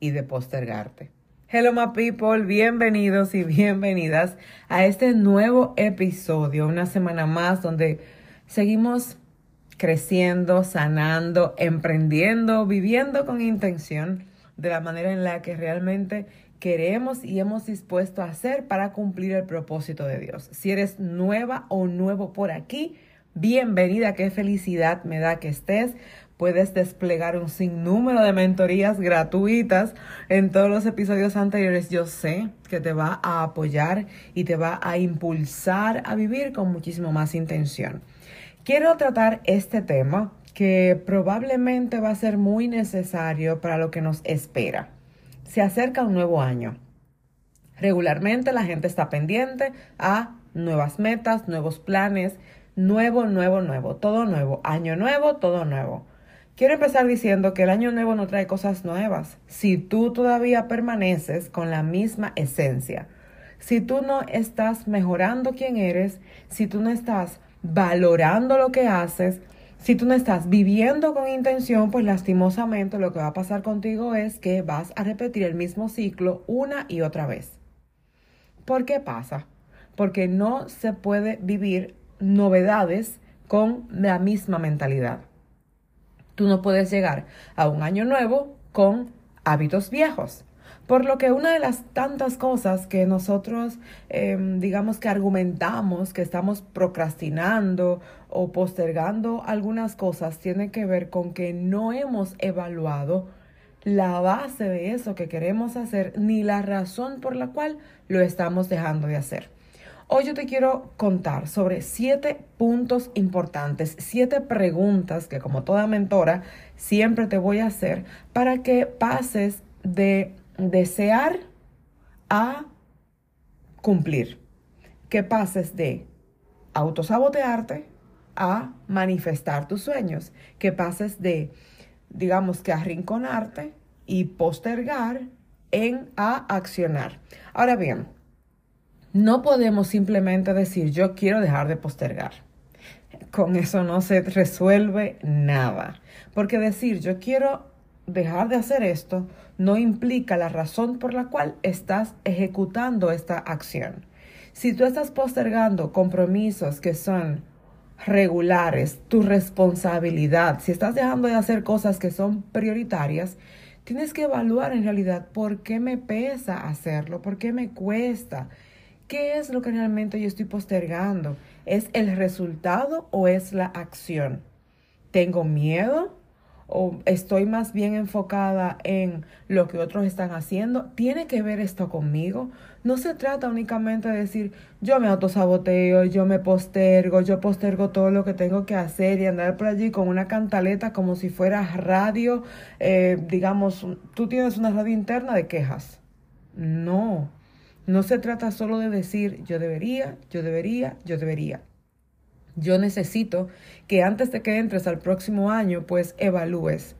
y de postergarte. Hello my people, bienvenidos y bienvenidas a este nuevo episodio, una semana más donde seguimos creciendo, sanando, emprendiendo, viviendo con intención de la manera en la que realmente queremos y hemos dispuesto a hacer para cumplir el propósito de Dios. Si eres nueva o nuevo por aquí, bienvenida, qué felicidad me da que estés puedes desplegar un sinnúmero de mentorías gratuitas en todos los episodios anteriores. Yo sé que te va a apoyar y te va a impulsar a vivir con muchísimo más intención. Quiero tratar este tema que probablemente va a ser muy necesario para lo que nos espera. Se acerca un nuevo año. Regularmente la gente está pendiente a nuevas metas, nuevos planes, nuevo, nuevo, nuevo, todo nuevo, año nuevo, todo nuevo. Quiero empezar diciendo que el año nuevo no trae cosas nuevas. Si tú todavía permaneces con la misma esencia, si tú no estás mejorando quién eres, si tú no estás valorando lo que haces, si tú no estás viviendo con intención, pues lastimosamente lo que va a pasar contigo es que vas a repetir el mismo ciclo una y otra vez. ¿Por qué pasa? Porque no se puede vivir novedades con la misma mentalidad. Tú no puedes llegar a un año nuevo con hábitos viejos. Por lo que una de las tantas cosas que nosotros, em, digamos que argumentamos, que estamos procrastinando o postergando algunas cosas, tiene que ver con que no hemos evaluado la base de eso que queremos hacer ni la razón por la cual lo estamos dejando de hacer. Hoy yo te quiero contar sobre siete puntos importantes, siete preguntas que como toda mentora siempre te voy a hacer para que pases de desear a cumplir. Que pases de autosabotearte a manifestar tus sueños. Que pases de, digamos que arrinconarte y postergar en a accionar. Ahora bien, no podemos simplemente decir yo quiero dejar de postergar. Con eso no se resuelve nada. Porque decir yo quiero dejar de hacer esto no implica la razón por la cual estás ejecutando esta acción. Si tú estás postergando compromisos que son regulares, tu responsabilidad, si estás dejando de hacer cosas que son prioritarias, tienes que evaluar en realidad por qué me pesa hacerlo, por qué me cuesta, ¿Qué es lo que realmente yo estoy postergando? ¿Es el resultado o es la acción? ¿Tengo miedo? ¿O estoy más bien enfocada en lo que otros están haciendo? ¿Tiene que ver esto conmigo? No se trata únicamente de decir yo me autosaboteo, yo me postergo, yo postergo todo lo que tengo que hacer y andar por allí con una cantaleta como si fuera radio, eh, digamos, tú tienes una radio interna de quejas. No, no se trata solo de decir yo debería, yo debería, yo debería. Yo necesito que antes de que entres al próximo año, pues evalúes.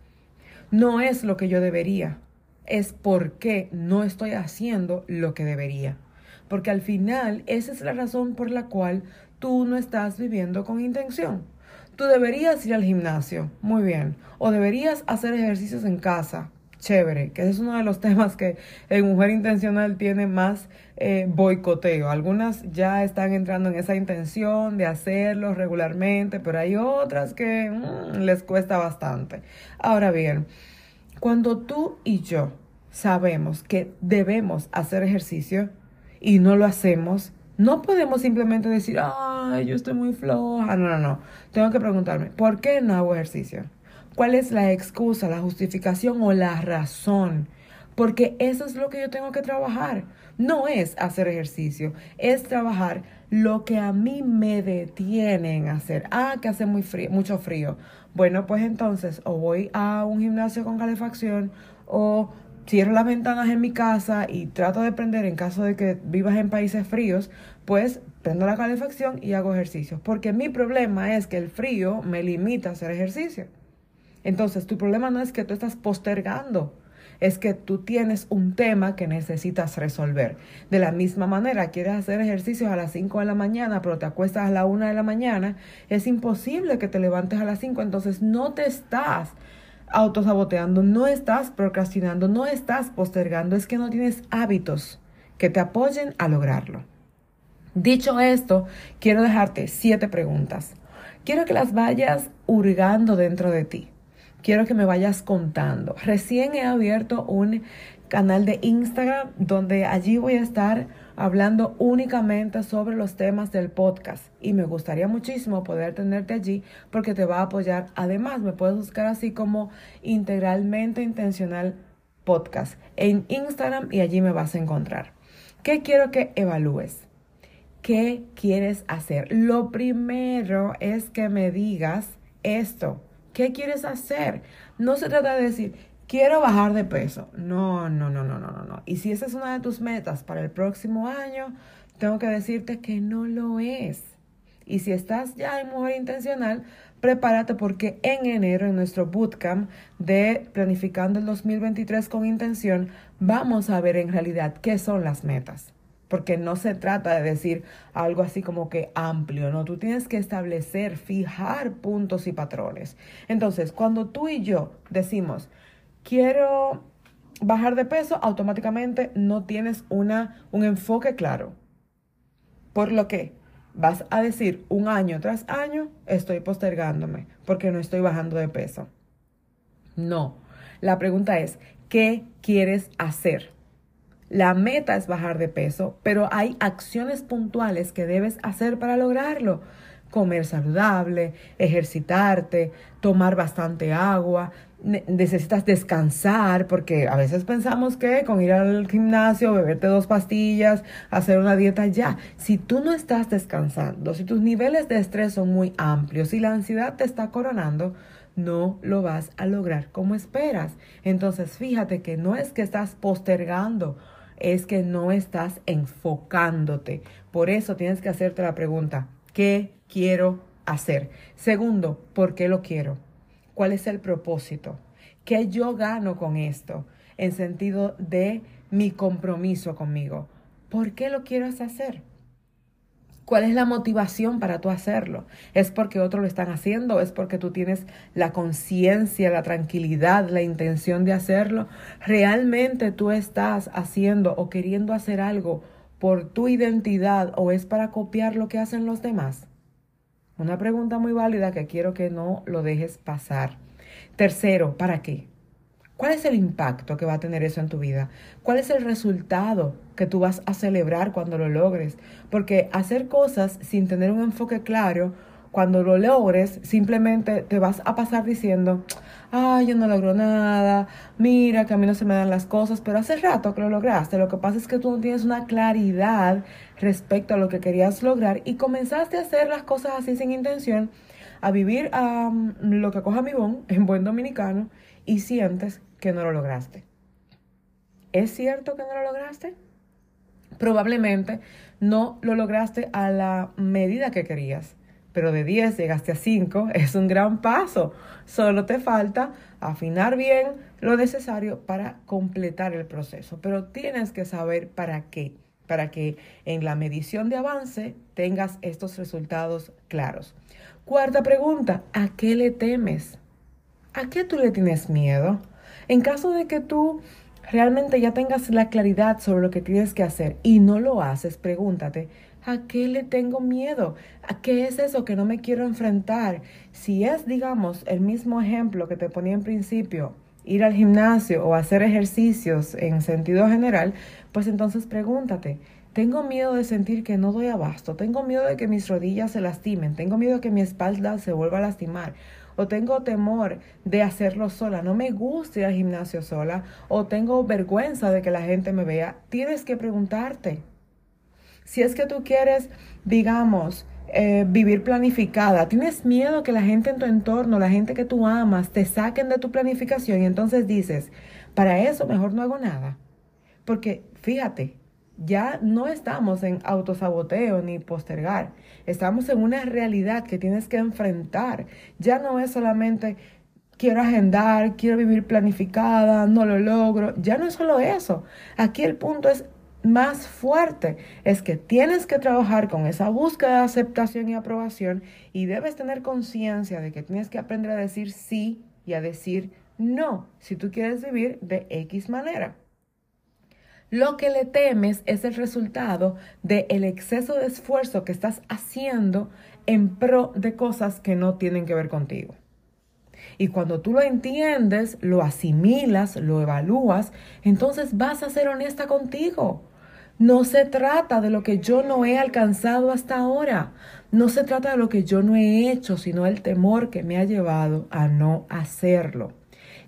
No es lo que yo debería, es por qué no estoy haciendo lo que debería. Porque al final esa es la razón por la cual tú no estás viviendo con intención. Tú deberías ir al gimnasio, muy bien, o deberías hacer ejercicios en casa, chévere, que ese es uno de los temas que en Mujer Intencional tiene más eh, boicoteo. Algunas ya están entrando en esa intención de hacerlo regularmente, pero hay otras que mm, les cuesta bastante. Ahora bien, cuando tú y yo sabemos que debemos hacer ejercicio y no lo hacemos, no podemos simplemente decir, ay, yo estoy muy floja. No, no, no. Tengo que preguntarme, ¿por qué no hago ejercicio? ¿Cuál es la excusa, la justificación o la razón? Porque eso es lo que yo tengo que trabajar. No es hacer ejercicio, es trabajar lo que a mí me detiene en hacer. Ah, que hace muy frío, mucho frío. Bueno, pues entonces o voy a un gimnasio con calefacción o cierro las ventanas en mi casa y trato de prender en caso de que vivas en países fríos, pues prendo la calefacción y hago ejercicio. Porque mi problema es que el frío me limita a hacer ejercicio. Entonces, tu problema no es que tú estás postergando, es que tú tienes un tema que necesitas resolver. De la misma manera, quieres hacer ejercicios a las 5 de la mañana, pero te acuestas a la 1 de la mañana, es imposible que te levantes a las 5, entonces no te estás autosaboteando, no estás procrastinando, no estás postergando, es que no tienes hábitos que te apoyen a lograrlo. Dicho esto, quiero dejarte siete preguntas. Quiero que las vayas hurgando dentro de ti. Quiero que me vayas contando. Recién he abierto un canal de Instagram donde allí voy a estar hablando únicamente sobre los temas del podcast y me gustaría muchísimo poder tenerte allí porque te va a apoyar. Además, me puedes buscar así como integralmente intencional podcast en Instagram y allí me vas a encontrar. ¿Qué quiero que evalúes? ¿Qué quieres hacer? Lo primero es que me digas esto. ¿Qué quieres hacer? No se trata de decir, quiero bajar de peso. No, no, no, no, no, no, no. Y si esa es una de tus metas para el próximo año, tengo que decirte que no lo es. Y si estás ya en mujer intencional, prepárate porque en enero, en nuestro bootcamp de Planificando el 2023 con intención, vamos a ver en realidad qué son las metas. Porque no se trata de decir algo así como que amplio, no, tú tienes que establecer, fijar puntos y patrones. Entonces, cuando tú y yo decimos, quiero bajar de peso, automáticamente no tienes una, un enfoque claro. Por lo que vas a decir un año tras año, estoy postergándome porque no estoy bajando de peso. No, la pregunta es, ¿qué quieres hacer? La meta es bajar de peso, pero hay acciones puntuales que debes hacer para lograrlo. Comer saludable, ejercitarte, tomar bastante agua, necesitas descansar, porque a veces pensamos que con ir al gimnasio, beberte dos pastillas, hacer una dieta ya, si tú no estás descansando, si tus niveles de estrés son muy amplios, si la ansiedad te está coronando, no lo vas a lograr como esperas. Entonces, fíjate que no es que estás postergando, es que no estás enfocándote. Por eso tienes que hacerte la pregunta, ¿qué quiero hacer? Segundo, ¿por qué lo quiero? ¿Cuál es el propósito? ¿Qué yo gano con esto? En sentido de mi compromiso conmigo. ¿Por qué lo quieres hacer? ¿Cuál es la motivación para tú hacerlo? ¿Es porque otros lo están haciendo? ¿Es porque tú tienes la conciencia, la tranquilidad, la intención de hacerlo? ¿Realmente tú estás haciendo o queriendo hacer algo por tu identidad o es para copiar lo que hacen los demás? Una pregunta muy válida que quiero que no lo dejes pasar. Tercero, ¿para qué? ¿Cuál es el impacto que va a tener eso en tu vida? ¿Cuál es el resultado que tú vas a celebrar cuando lo logres? Porque hacer cosas sin tener un enfoque claro, cuando lo logres, simplemente te vas a pasar diciendo, ay, yo no logro nada, mira que a mí no se me dan las cosas, pero hace rato que lo lograste. Lo que pasa es que tú no tienes una claridad respecto a lo que querías lograr y comenzaste a hacer las cosas así sin intención, a vivir a lo que coja mi bon en buen dominicano y sientes que no lo lograste. ¿Es cierto que no lo lograste? Probablemente no lo lograste a la medida que querías, pero de 10 llegaste a 5, es un gran paso. Solo te falta afinar bien lo necesario para completar el proceso, pero tienes que saber para qué, para que en la medición de avance tengas estos resultados claros. Cuarta pregunta, ¿a qué le temes? ¿A qué tú le tienes miedo? En caso de que tú realmente ya tengas la claridad sobre lo que tienes que hacer y no lo haces, pregúntate, ¿a qué le tengo miedo? ¿A qué es eso que no me quiero enfrentar? Si es, digamos, el mismo ejemplo que te ponía en principio, ir al gimnasio o hacer ejercicios en sentido general, pues entonces pregúntate, tengo miedo de sentir que no doy abasto, tengo miedo de que mis rodillas se lastimen, tengo miedo de que mi espalda se vuelva a lastimar o tengo temor de hacerlo sola, no me gusta ir al gimnasio sola, o tengo vergüenza de que la gente me vea, tienes que preguntarte. Si es que tú quieres, digamos, eh, vivir planificada. Tienes miedo que la gente en tu entorno, la gente que tú amas, te saquen de tu planificación y entonces dices, para eso mejor no hago nada. Porque fíjate, ya no estamos en autosaboteo ni postergar. Estamos en una realidad que tienes que enfrentar. Ya no es solamente quiero agendar, quiero vivir planificada, no lo logro. Ya no es solo eso. Aquí el punto es más fuerte. Es que tienes que trabajar con esa búsqueda de aceptación y aprobación y debes tener conciencia de que tienes que aprender a decir sí y a decir no si tú quieres vivir de X manera. Lo que le temes es el resultado del exceso de esfuerzo que estás haciendo en pro de cosas que no tienen que ver contigo. Y cuando tú lo entiendes, lo asimilas, lo evalúas, entonces vas a ser honesta contigo. No se trata de lo que yo no he alcanzado hasta ahora. No se trata de lo que yo no he hecho, sino el temor que me ha llevado a no hacerlo.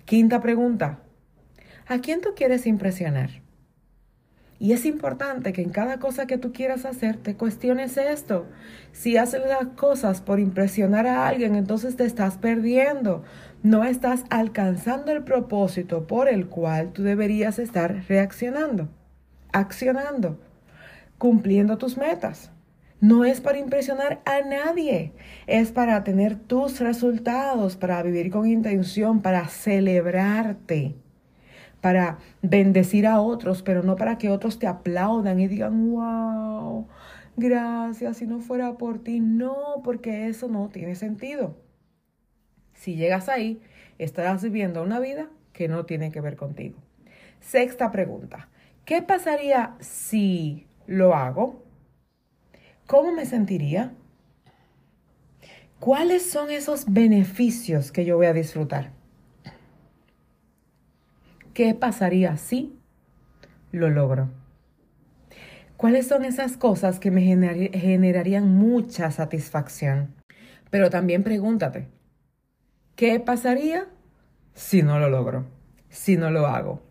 Quinta pregunta. ¿A quién tú quieres impresionar? Y es importante que en cada cosa que tú quieras hacer te cuestiones esto. Si haces las cosas por impresionar a alguien, entonces te estás perdiendo. No estás alcanzando el propósito por el cual tú deberías estar reaccionando, accionando, cumpliendo tus metas. No es para impresionar a nadie, es para tener tus resultados, para vivir con intención, para celebrarte para bendecir a otros, pero no para que otros te aplaudan y digan, wow, gracias, si no fuera por ti. No, porque eso no tiene sentido. Si llegas ahí, estarás viviendo una vida que no tiene que ver contigo. Sexta pregunta. ¿Qué pasaría si lo hago? ¿Cómo me sentiría? ¿Cuáles son esos beneficios que yo voy a disfrutar? ¿Qué pasaría si lo logro? ¿Cuáles son esas cosas que me generarían mucha satisfacción? Pero también pregúntate, ¿qué pasaría si no lo logro? Si no lo hago.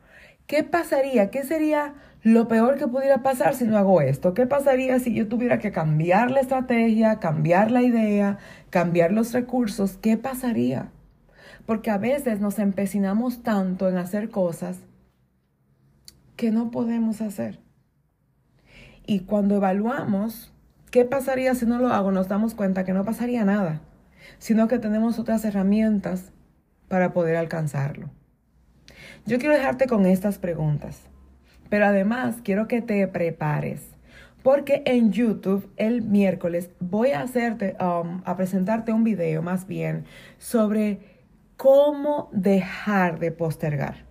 ¿Qué pasaría? ¿Qué sería lo peor que pudiera pasar si no hago esto? ¿Qué pasaría si yo tuviera que cambiar la estrategia, cambiar la idea, cambiar los recursos? ¿Qué pasaría? Porque a veces nos empecinamos tanto en hacer cosas que no podemos hacer. Y cuando evaluamos qué pasaría si no lo hago, nos damos cuenta que no pasaría nada, sino que tenemos otras herramientas para poder alcanzarlo. Yo quiero dejarte con estas preguntas, pero además quiero que te prepares, porque en YouTube el miércoles voy a hacerte, um, a presentarte un video más bien sobre cómo dejar de postergar.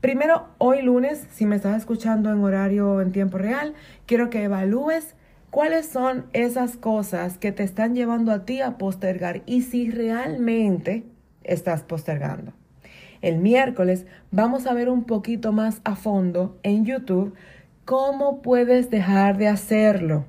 Primero, hoy lunes, si me estás escuchando en horario en tiempo real, quiero que evalúes cuáles son esas cosas que te están llevando a ti a postergar y si realmente estás postergando. El miércoles vamos a ver un poquito más a fondo en YouTube cómo puedes dejar de hacerlo.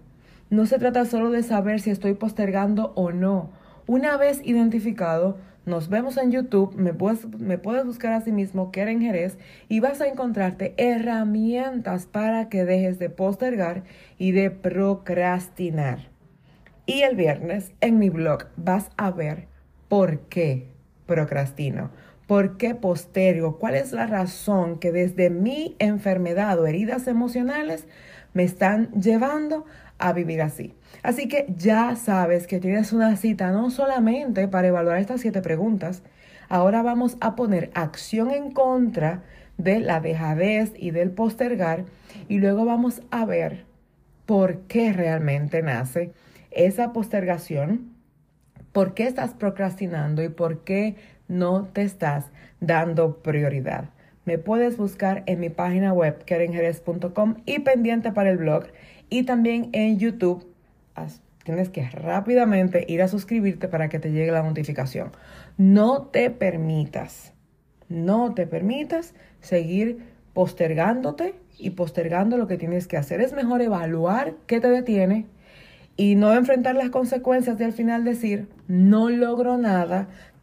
No se trata solo de saber si estoy postergando o no. Una vez identificado, nos vemos en YouTube, me puedes, buscar a sí mismo, Keren Jerez, y vas a encontrarte herramientas para que dejes de postergar y de procrastinar. Y el viernes en mi blog vas a ver por qué procrastino, por qué postergo, cuál es la razón que desde mi enfermedad o heridas emocionales me están llevando a vivir así. Así que ya sabes que tienes una cita no solamente para evaluar estas siete preguntas, ahora vamos a poner acción en contra de la dejadez y del postergar y luego vamos a ver por qué realmente nace esa postergación, por qué estás procrastinando y por qué no te estás dando prioridad. Me puedes buscar en mi página web kerenjerez.com y pendiente para el blog y también en YouTube tienes que rápidamente ir a suscribirte para que te llegue la notificación. No te permitas, no te permitas seguir postergándote y postergando lo que tienes que hacer. Es mejor evaluar qué te detiene y no enfrentar las consecuencias de al final decir, no logro nada,